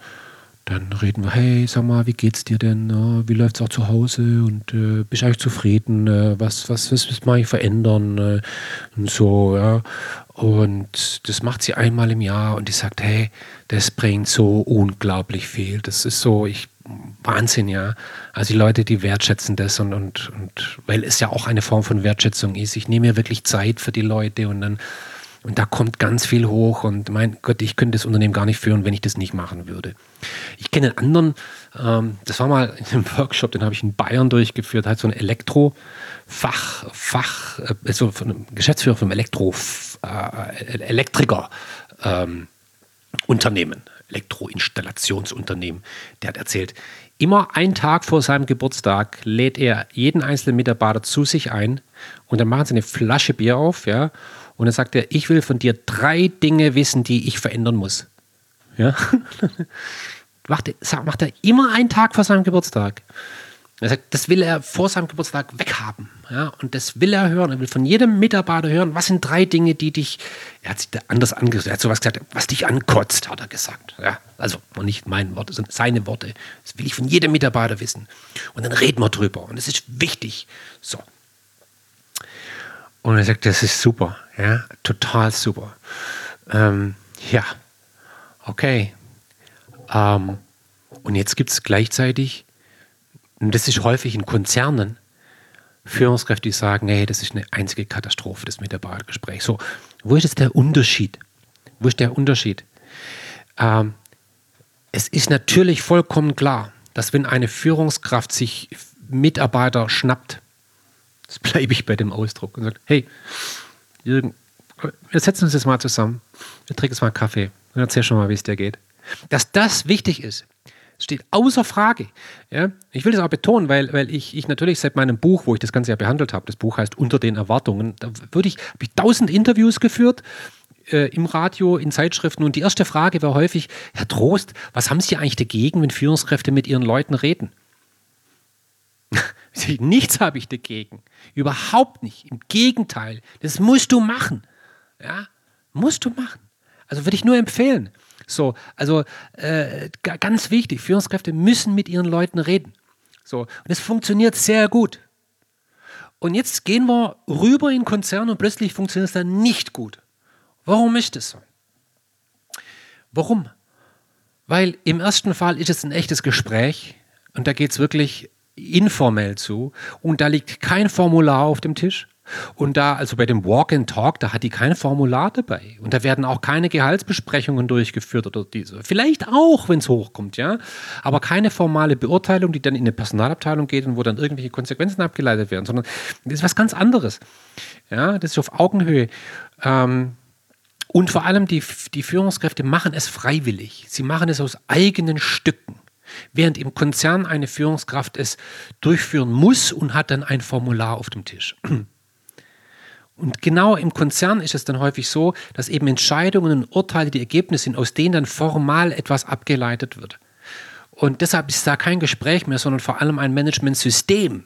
dann reden wir, hey, sag mal, wie geht's dir denn? wie läuft es auch zu Hause? Und äh, bist du eigentlich zufrieden? Äh, was, was, was was mache ich verändern? Äh, und so, ja. Und das macht sie einmal im Jahr und die sagt, hey, das bringt so unglaublich viel. Das ist so, ich, Wahnsinn, ja. Also die Leute, die wertschätzen das und, und, und weil es ja auch eine Form von Wertschätzung ist. Ich nehme mir wirklich Zeit für die Leute und dann und da kommt ganz viel hoch und mein Gott, ich könnte das Unternehmen gar nicht führen, wenn ich das nicht machen würde. Ich kenne einen anderen, ähm, das war mal in einem Workshop, den habe ich in Bayern durchgeführt, halt so ein Elektrofach, Fach, äh, so von einem Geschäftsführer vom Elektro, äh, Elektriker ähm, Unternehmen, Elektroinstallationsunternehmen, der hat erzählt, immer einen Tag vor seinem Geburtstag lädt er jeden einzelnen Mitarbeiter zu sich ein und dann machen sie eine Flasche Bier auf, ja, und dann sagt er, ich will von dir drei Dinge wissen, die ich verändern muss. Ja? macht, er, macht er immer einen Tag vor seinem Geburtstag. Er sagt, das will er vor seinem Geburtstag weghaben. Ja, und das will er hören. Er will von jedem Mitarbeiter hören, was sind drei Dinge, die dich, er hat sich da anders angesagt, er hat sowas gesagt, was dich ankotzt, hat er gesagt. Ja, also nicht meine Worte, sondern seine Worte. Das will ich von jedem Mitarbeiter wissen. Und dann reden wir drüber. Und es ist wichtig. So. Und er sagt, das ist super. Ja, total super. Ähm, ja, okay. Ähm, und jetzt gibt es gleichzeitig, und das ist häufig in Konzernen, Führungskräfte, die sagen, hey, das ist eine einzige Katastrophe, das Mitarbeitergespräch. So, wo ist jetzt der Unterschied? Wo ist der Unterschied? Ähm, es ist natürlich vollkommen klar, dass wenn eine Führungskraft sich Mitarbeiter schnappt, das bleibe ich bei dem Ausdruck und sagt, hey, Jürgen, wir setzen uns jetzt mal zusammen, wir trinken jetzt mal einen Kaffee und erzähl schon mal, wie es dir geht. Dass das wichtig ist, steht außer Frage. Ja? Ich will das auch betonen, weil, weil ich, ich natürlich seit meinem Buch, wo ich das Ganze ja behandelt habe, das Buch heißt Unter den Erwartungen, da würde ich, habe ich tausend Interviews geführt äh, im Radio, in Zeitschriften und die erste Frage war häufig, Herr Trost, was haben Sie eigentlich dagegen, wenn Führungskräfte mit ihren Leuten reden? Nichts habe ich dagegen. Überhaupt nicht. Im Gegenteil. Das musst du machen. Ja, musst du machen. Also würde ich nur empfehlen. So, also äh, ganz wichtig, Führungskräfte müssen mit ihren Leuten reden. So, und es funktioniert sehr gut. Und jetzt gehen wir rüber in Konzern und plötzlich funktioniert es dann nicht gut. Warum ist das so? Warum? Weil im ersten Fall ist es ein echtes Gespräch und da geht es wirklich informell zu und da liegt kein Formular auf dem Tisch, Und da, also bei dem Walk and Talk, da hat die kein Formular dabei. Und da werden auch keine Gehaltsbesprechungen durchgeführt oder diese. Vielleicht auch, wenn es hochkommt, ja. Aber keine formale Beurteilung, die dann in eine Personalabteilung geht und wo dann irgendwelche Konsequenzen abgeleitet werden, sondern das ist was ganz anderes. Ja, das ist auf Augenhöhe. Ähm, und vor allem die, die Führungskräfte machen es freiwillig. Sie machen es aus eigenen Stücken. Während im Konzern eine Führungskraft es durchführen muss und hat dann ein Formular auf dem Tisch. Und genau im Konzern ist es dann häufig so, dass eben Entscheidungen und Urteile die Ergebnisse sind, aus denen dann formal etwas abgeleitet wird. Und deshalb ist da kein Gespräch mehr, sondern vor allem ein Managementsystem.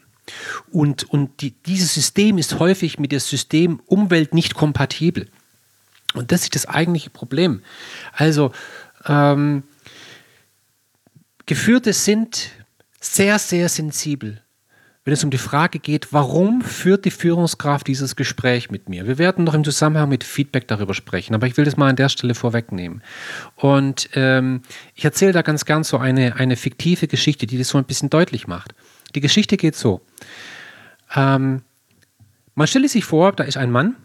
Und, und die, dieses System ist häufig mit dem System Umwelt nicht kompatibel. Und das ist das eigentliche Problem. Also, ähm, Geführte sind sehr, sehr sensibel, wenn es um die Frage geht, warum führt die Führungskraft dieses Gespräch mit mir? Wir werden noch im Zusammenhang mit Feedback darüber sprechen, aber ich will das mal an der Stelle vorwegnehmen. Und ähm, ich erzähle da ganz gern so eine, eine fiktive Geschichte, die das so ein bisschen deutlich macht. Die Geschichte geht so. Ähm, man stelle sich vor, da ist ein Mann,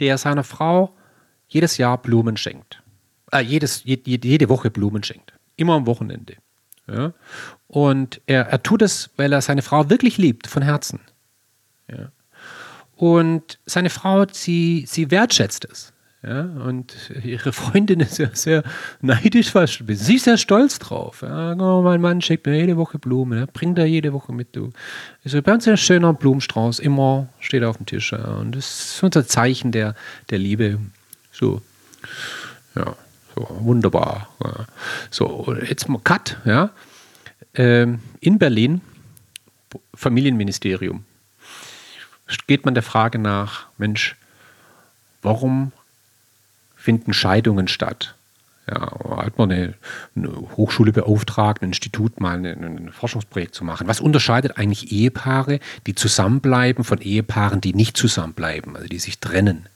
der seiner Frau jedes Jahr Blumen schenkt. Äh, jedes, jede, jede Woche Blumen schenkt. Immer am Wochenende. Ja? Und er, er tut es, weil er seine Frau wirklich liebt, von Herzen. Ja? Und seine Frau, sie, sie wertschätzt es. Ja, und ihre Freundin ist ja sehr neidisch fast. Sie ist sehr stolz drauf. Ja, oh, mein Mann schickt mir jede Woche Blumen. Ja, bringt er jede Woche mit. Du. Ist ein ganz schöner Blumenstrauß. Immer steht auf dem Tisch. Ja, und das ist unser Zeichen der, der Liebe. So. Ja, so wunderbar. Ja. So, jetzt mal Cut. Ja. Ähm, in Berlin, Familienministerium, geht man der Frage nach: Mensch, warum finden Scheidungen statt. Ja, hat man eine, eine, Hochschule beauftragt, ein Institut mal eine, ein Forschungsprojekt zu machen. Was unterscheidet eigentlich Ehepaare, die zusammenbleiben, von Ehepaaren, die nicht zusammenbleiben, also die sich trennen?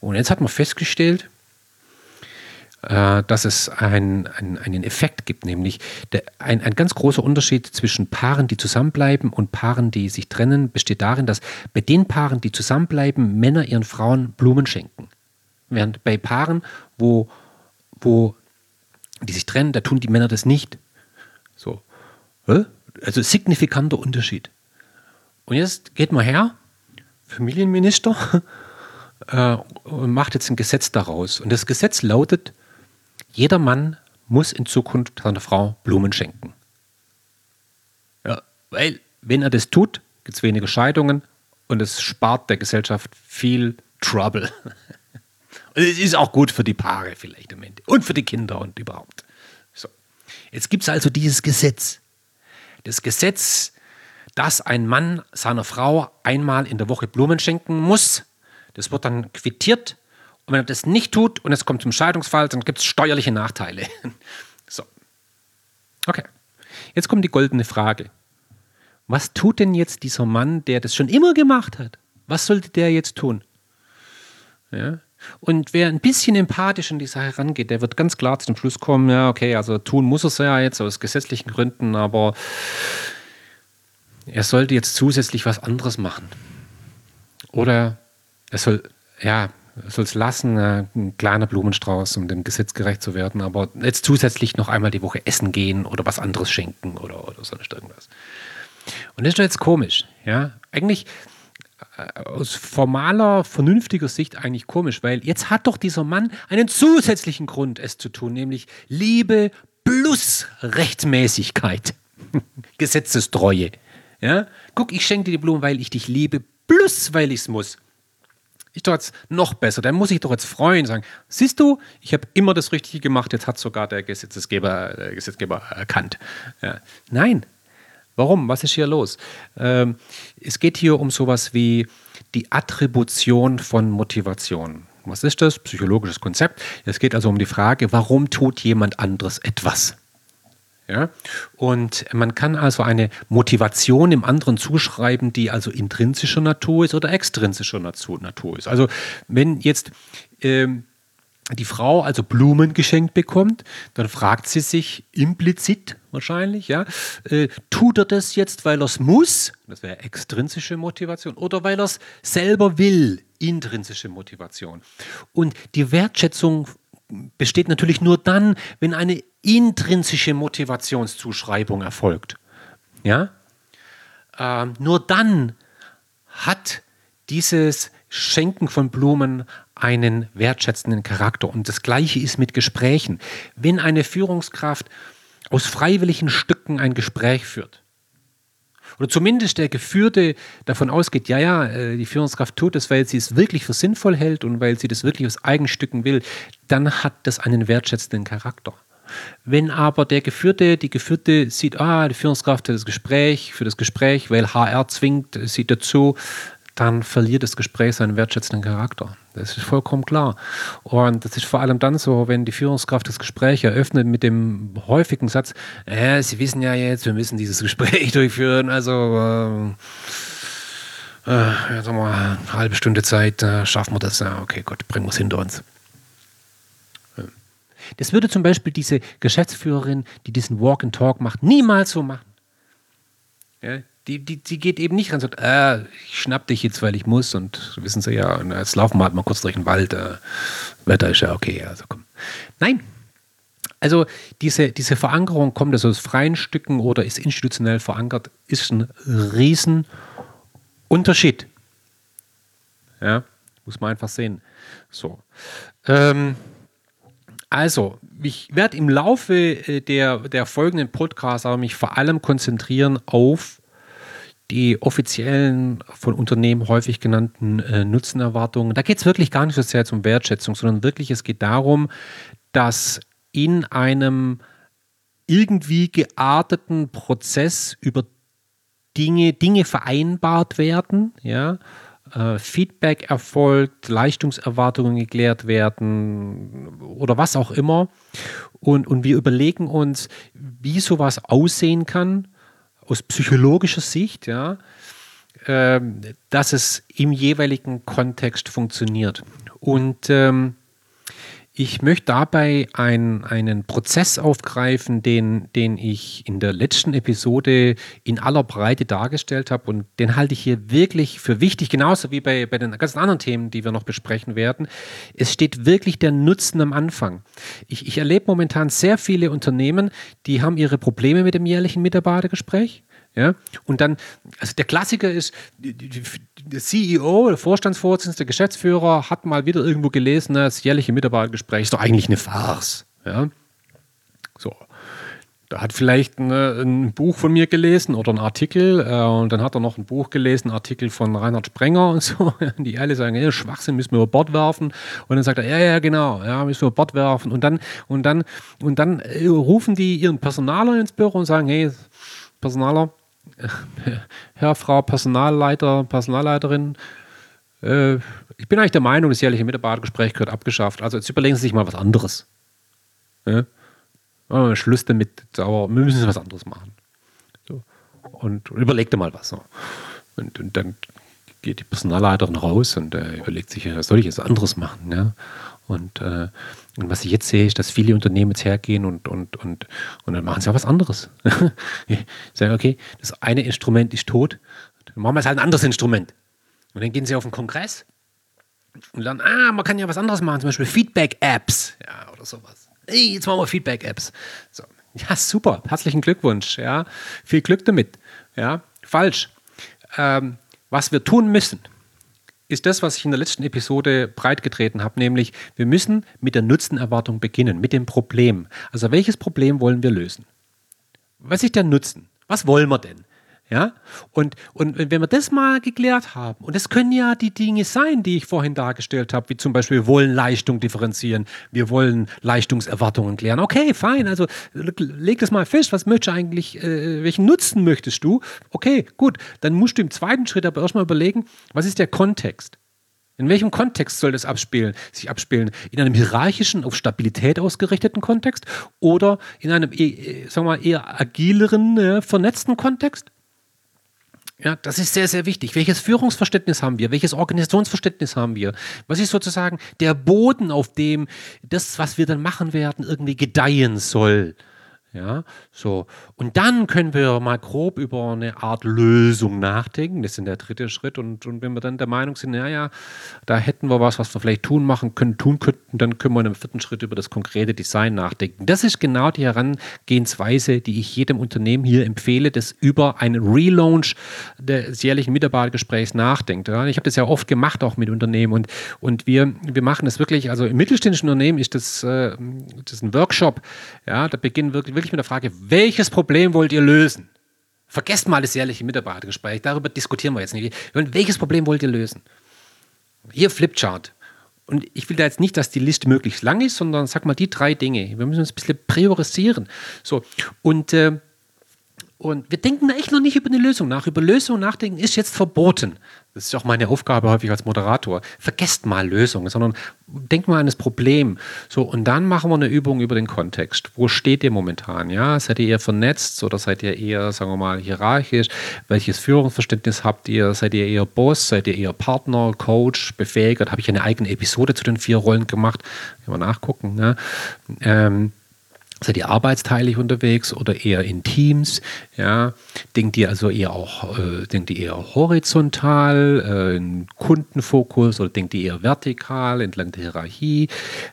Und jetzt hat man festgestellt, äh, dass es ein, ein, einen Effekt gibt, nämlich der, ein, ein ganz großer Unterschied zwischen Paaren, die zusammenbleiben und Paaren, die sich trennen, besteht darin, dass bei den Paaren, die zusammenbleiben, Männer ihren Frauen Blumen schenken. Während bei Paaren, wo, wo die sich trennen, da tun die Männer das nicht. So. Also signifikanter Unterschied. Und jetzt geht man her, Familienminister, äh, und macht jetzt ein Gesetz daraus. Und das Gesetz lautet, jeder Mann muss in Zukunft seiner Frau Blumen schenken. Ja, weil, wenn er das tut, gibt es weniger Scheidungen und es spart der Gesellschaft viel Trouble. Und es ist auch gut für die Paare vielleicht am Ende und für die Kinder und überhaupt. So. Jetzt gibt es also dieses Gesetz. Das Gesetz, dass ein Mann seiner Frau einmal in der Woche Blumen schenken muss. Das wird dann quittiert. Und wenn er das nicht tut und es kommt zum Scheidungsfall, dann gibt es steuerliche Nachteile. So. Okay. Jetzt kommt die goldene Frage. Was tut denn jetzt dieser Mann, der das schon immer gemacht hat? Was sollte der jetzt tun? Ja? Und wer ein bisschen empathisch an die Sache rangeht, der wird ganz klar zum Schluss kommen, ja, okay, also tun muss er es ja jetzt aus gesetzlichen Gründen, aber er sollte jetzt zusätzlich was anderes machen. Oder er soll, ja, soll es lassen, äh, ein kleiner Blumenstrauß, um dem Gesetz gerecht zu werden, aber jetzt zusätzlich noch einmal die Woche essen gehen oder was anderes schenken oder, oder sonst irgendwas. Und das ist doch jetzt komisch, ja. Eigentlich, äh, aus formaler, vernünftiger Sicht eigentlich komisch, weil jetzt hat doch dieser Mann einen zusätzlichen Grund, es zu tun, nämlich Liebe plus Rechtmäßigkeit, Gesetzestreue. Ja? Guck, ich schenke dir die Blumen, weil ich dich liebe, plus weil ich es muss. Ist doch jetzt noch besser. Dann muss ich doch jetzt freuen und sagen: Siehst du, ich habe immer das Richtige gemacht, jetzt hat sogar der Gesetzgeber, der Gesetzgeber erkannt. Ja. Nein, Warum? Was ist hier los? Ähm, es geht hier um sowas wie die Attribution von Motivation. Was ist das? Psychologisches Konzept. Es geht also um die Frage, warum tut jemand anderes etwas? Ja? Und man kann also eine Motivation im anderen zuschreiben, die also intrinsischer Natur ist oder extrinsischer Natur ist. Also wenn jetzt ähm, die Frau also Blumen geschenkt bekommt, dann fragt sie sich implizit, wahrscheinlich, ja. Äh, tut er das jetzt, weil er es muss? Das wäre extrinsische Motivation. Oder weil er es selber will? Intrinsische Motivation. Und die Wertschätzung besteht natürlich nur dann, wenn eine intrinsische Motivationszuschreibung erfolgt. Ja? Ähm, nur dann hat dieses Schenken von Blumen einen wertschätzenden Charakter. Und das Gleiche ist mit Gesprächen. Wenn eine Führungskraft aus freiwilligen Stücken ein Gespräch führt, oder zumindest der Geführte davon ausgeht, ja, ja, äh, die Führungskraft tut es, weil sie es wirklich für sinnvoll hält und weil sie das wirklich aus Eigenstücken will, dann hat das einen wertschätzenden Charakter. Wenn aber der Geführte, die Geführte sieht, ah, die Führungskraft hat das Gespräch, für das Gespräch, weil HR zwingt, sieht dazu, dann verliert das Gespräch seinen wertschätzenden Charakter. Das ist vollkommen klar. Und das ist vor allem dann so, wenn die Führungskraft das Gespräch eröffnet mit dem häufigen Satz, äh, Sie wissen ja jetzt, wir müssen dieses Gespräch durchführen, also äh, äh, ja, sagen wir, eine halbe Stunde Zeit, äh, schaffen wir das. Ja, okay, gut, bringen wir es hinter uns. Das würde zum Beispiel diese Geschäftsführerin, die diesen Walk and Talk macht, niemals so machen. Ja, die, die, die geht eben nicht ran und sagt, äh, ich schnapp dich jetzt, weil ich muss. Und wissen Sie ja, jetzt laufen wir halt mal kurz durch den Wald. Äh, Wetter ist ja okay, also komm. Nein. Also diese, diese Verankerung, kommt das aus freien Stücken oder ist institutionell verankert, ist ein Riesenunterschied. Ja, muss man einfach sehen. So. Ähm, also, ich werde im Laufe äh, der, der folgenden Podcasts aber mich vor allem konzentrieren auf die offiziellen von Unternehmen häufig genannten äh, Nutzenerwartungen. Da geht es wirklich gar nicht so sehr um Wertschätzung, sondern wirklich es geht darum, dass in einem irgendwie gearteten Prozess über Dinge, Dinge vereinbart werden, ja, äh, Feedback erfolgt, Leistungserwartungen geklärt werden oder was auch immer. Und, und wir überlegen uns, wie sowas aussehen kann aus psychologischer Sicht, ja, äh, dass es im jeweiligen Kontext funktioniert. Und ähm, ich möchte dabei ein, einen Prozess aufgreifen, den, den ich in der letzten Episode in aller Breite dargestellt habe. Und den halte ich hier wirklich für wichtig, genauso wie bei, bei den ganzen anderen Themen, die wir noch besprechen werden. Es steht wirklich der Nutzen am Anfang. Ich, ich erlebe momentan sehr viele Unternehmen, die haben ihre Probleme mit dem jährlichen Mitarbeitergespräch. Ja? Und dann, also der Klassiker ist, der CEO, der Vorstandsvorsitzende, der Geschäftsführer hat mal wieder irgendwo gelesen, das jährliche Mitarbeitergespräch ist doch eigentlich eine Farce. Ja? So. Da hat vielleicht eine, ein Buch von mir gelesen oder ein Artikel äh, und dann hat er noch ein Buch gelesen, Artikel von Reinhard Sprenger und so, die alle sagen, ja, Schwachsinn müssen wir über Bord werfen und dann sagt er, ja, ja, genau, ja, müssen wir über Bord werfen und dann, und dann, und dann äh, rufen die ihren Personaler ins Büro und sagen, hey, Personaler, Herr, Frau Personalleiter, Personalleiterin, äh, ich bin eigentlich der Meinung, das jährliche Mitarbeitergespräch gehört abgeschafft. Also jetzt überlegen Sie sich mal was anderes. Ja? Schluss damit, aber wir müssen was anderes machen. So. Und, und überlegt mal was. So. Und, und, dann geht die Personalleiterin raus und äh, überlegt sich, was soll ich jetzt anderes machen? Ja? Und, äh, und was ich jetzt sehe, ist, dass viele Unternehmen jetzt hergehen und, und, und, und dann machen sie auch was anderes. sagen, okay, das eine Instrument ist tot, dann machen wir jetzt halt ein anderes Instrument. Und dann gehen sie auf den Kongress und dann, ah, man kann ja was anderes machen, zum Beispiel Feedback-Apps ja, oder sowas. Hey, jetzt machen wir Feedback-Apps. So. Ja, super, herzlichen Glückwunsch. Ja. Viel Glück damit. Ja. Falsch. Ähm, was wir tun müssen, ist das, was ich in der letzten Episode breitgetreten habe, nämlich wir müssen mit der Nutzenerwartung beginnen, mit dem Problem. Also welches Problem wollen wir lösen? Was ist der Nutzen? Was wollen wir denn? Ja? Und, und wenn wir das mal geklärt haben, und das können ja die Dinge sein, die ich vorhin dargestellt habe, wie zum Beispiel, wir wollen Leistung differenzieren, wir wollen Leistungserwartungen klären. Okay, fein, also leg das mal fest, was möchtest du eigentlich, äh, welchen Nutzen möchtest du? Okay, gut, dann musst du im zweiten Schritt aber erstmal überlegen, was ist der Kontext? In welchem Kontext soll das abspielen, sich abspielen? In einem hierarchischen, auf Stabilität ausgerichteten Kontext oder in einem, äh, sagen wir mal, eher agileren, äh, vernetzten Kontext? Ja, das ist sehr, sehr wichtig. Welches Führungsverständnis haben wir? Welches Organisationsverständnis haben wir? Was ist sozusagen der Boden, auf dem das, was wir dann machen werden, irgendwie gedeihen soll? Ja, so. Und dann können wir mal grob über eine Art Lösung nachdenken. Das ist der dritte Schritt. Und, und wenn wir dann der Meinung sind, naja, da hätten wir was, was wir vielleicht tun machen können, tun könnten, dann können wir im vierten Schritt über das konkrete Design nachdenken. Das ist genau die Herangehensweise, die ich jedem Unternehmen hier empfehle, das über einen Relaunch des jährlichen Mitarbeitergesprächs nachdenkt. Ja, ich habe das ja oft gemacht, auch mit Unternehmen. Und, und wir, wir machen das wirklich, also im mittelständischen Unternehmen ist das, äh, das ist ein Workshop. Ja, da beginnen wirklich wirklich mit der Frage, welches Problem wollt ihr lösen? Vergesst mal das jährliche Mitarbeitergespräch, darüber diskutieren wir jetzt nicht. Welches Problem wollt ihr lösen? Hier Flipchart. Und ich will da jetzt nicht, dass die Liste möglichst lang ist, sondern sag mal die drei Dinge. Wir müssen uns ein bisschen priorisieren. So, und, äh, und wir denken da echt noch nicht über eine Lösung nach. Über Lösungen nachdenken ist jetzt verboten das ist auch meine Aufgabe häufig als Moderator, vergesst mal Lösungen, sondern denkt mal an das Problem. So, und dann machen wir eine Übung über den Kontext. Wo steht ihr momentan? Ja, seid ihr eher vernetzt oder seid ihr eher, sagen wir mal, hierarchisch? Welches Führungsverständnis habt ihr? Seid ihr eher Boss? Seid ihr eher Partner, Coach, Befähiger? Habe ich eine eigene Episode zu den vier Rollen gemacht. Mal nachgucken. Ne? Ähm, Seid ihr arbeitsteilig unterwegs oder eher in Teams? Ja, denkt ihr also eher auch, äh, denkt ihr eher horizontal, äh, in Kundenfokus oder denkt ihr eher vertikal entlang der Hierarchie?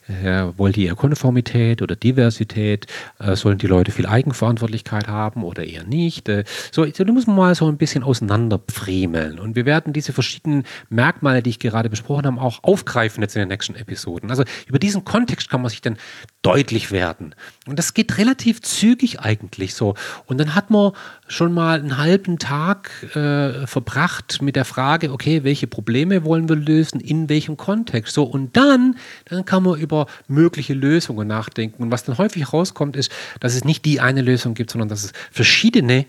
Äh, wollt ihr eher Konformität oder Diversität? Äh, sollen die Leute viel Eigenverantwortlichkeit haben oder eher nicht? Äh, so, da muss man mal so ein bisschen auseinanderpfriemeln. Und wir werden diese verschiedenen Merkmale, die ich gerade besprochen habe, auch aufgreifen jetzt in den nächsten Episoden. Also über diesen Kontext kann man sich dann deutlich werden. Und und das geht relativ zügig eigentlich so. Und dann hat man schon mal einen halben Tag äh, verbracht mit der Frage, okay, welche Probleme wollen wir lösen, in welchem Kontext. So, und dann, dann kann man über mögliche Lösungen nachdenken. Und was dann häufig rauskommt, ist, dass es nicht die eine Lösung gibt, sondern dass es verschiedene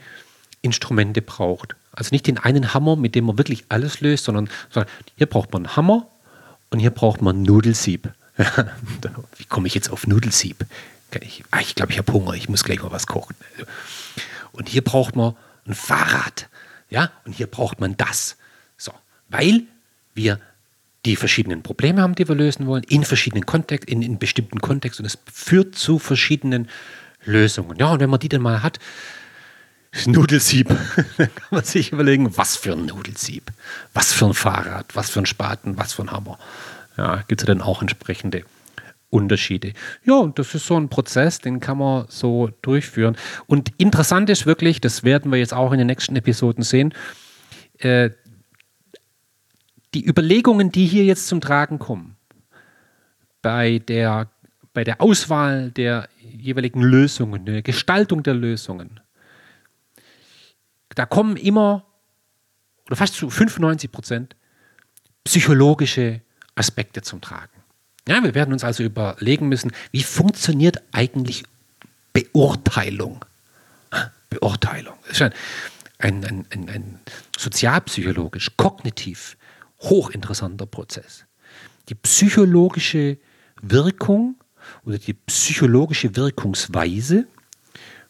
Instrumente braucht. Also nicht den einen Hammer, mit dem man wirklich alles löst, sondern, hier braucht man einen Hammer und hier braucht man Nudelsieb. Wie komme ich jetzt auf Nudelsieb? Ich, ah, ich glaube, ich habe Hunger, ich muss gleich mal was kochen. Und hier braucht man ein Fahrrad. Ja, und hier braucht man das. So, weil wir die verschiedenen Probleme haben, die wir lösen wollen, in verschiedenen Kontexten, in, in bestimmten Kontexten. Und es führt zu verschiedenen Lösungen. Ja, und wenn man die dann mal hat, Nudelsieb, dann kann man sich überlegen, was für ein Nudelsieb, was für ein Fahrrad, was für ein Spaten, was für ein Hammer. Ja, gibt es ja dann auch entsprechende Unterschiede. Ja, und das ist so ein Prozess, den kann man so durchführen. Und interessant ist wirklich, das werden wir jetzt auch in den nächsten Episoden sehen, äh, die Überlegungen, die hier jetzt zum Tragen kommen, bei der, bei der Auswahl der jeweiligen Lösungen, der Gestaltung der Lösungen, da kommen immer, oder fast zu 95 Prozent, psychologische Aspekte zum Tragen. Ja, wir werden uns also überlegen müssen, wie funktioniert eigentlich Beurteilung? Beurteilung. Das ist ein, ein, ein, ein, ein sozialpsychologisch, kognitiv hochinteressanter Prozess. Die psychologische Wirkung oder die psychologische Wirkungsweise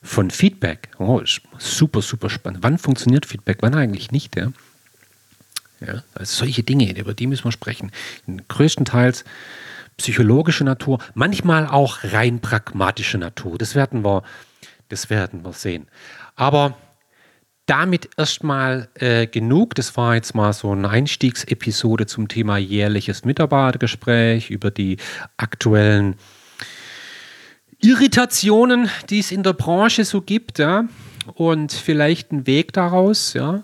von Feedback. Oh, super, super spannend. Wann funktioniert Feedback, wann eigentlich nicht? Ja? Ja, also solche Dinge, über die müssen wir sprechen. Größtenteils psychologische Natur, manchmal auch rein pragmatische Natur. Das werden wir, das werden wir sehen. Aber damit erstmal äh, genug. Das war jetzt mal so eine Einstiegsepisode zum Thema jährliches Mitarbeitergespräch über die aktuellen Irritationen, die es in der Branche so gibt, ja, und vielleicht einen Weg daraus, ja.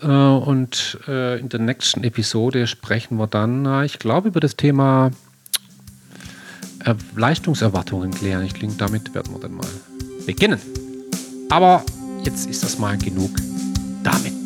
Äh, und äh, in der nächsten Episode sprechen wir dann, ich glaube, über das Thema Leistungserwartungen klären. Ich denke, damit werden wir dann mal beginnen. Aber jetzt ist das mal genug damit.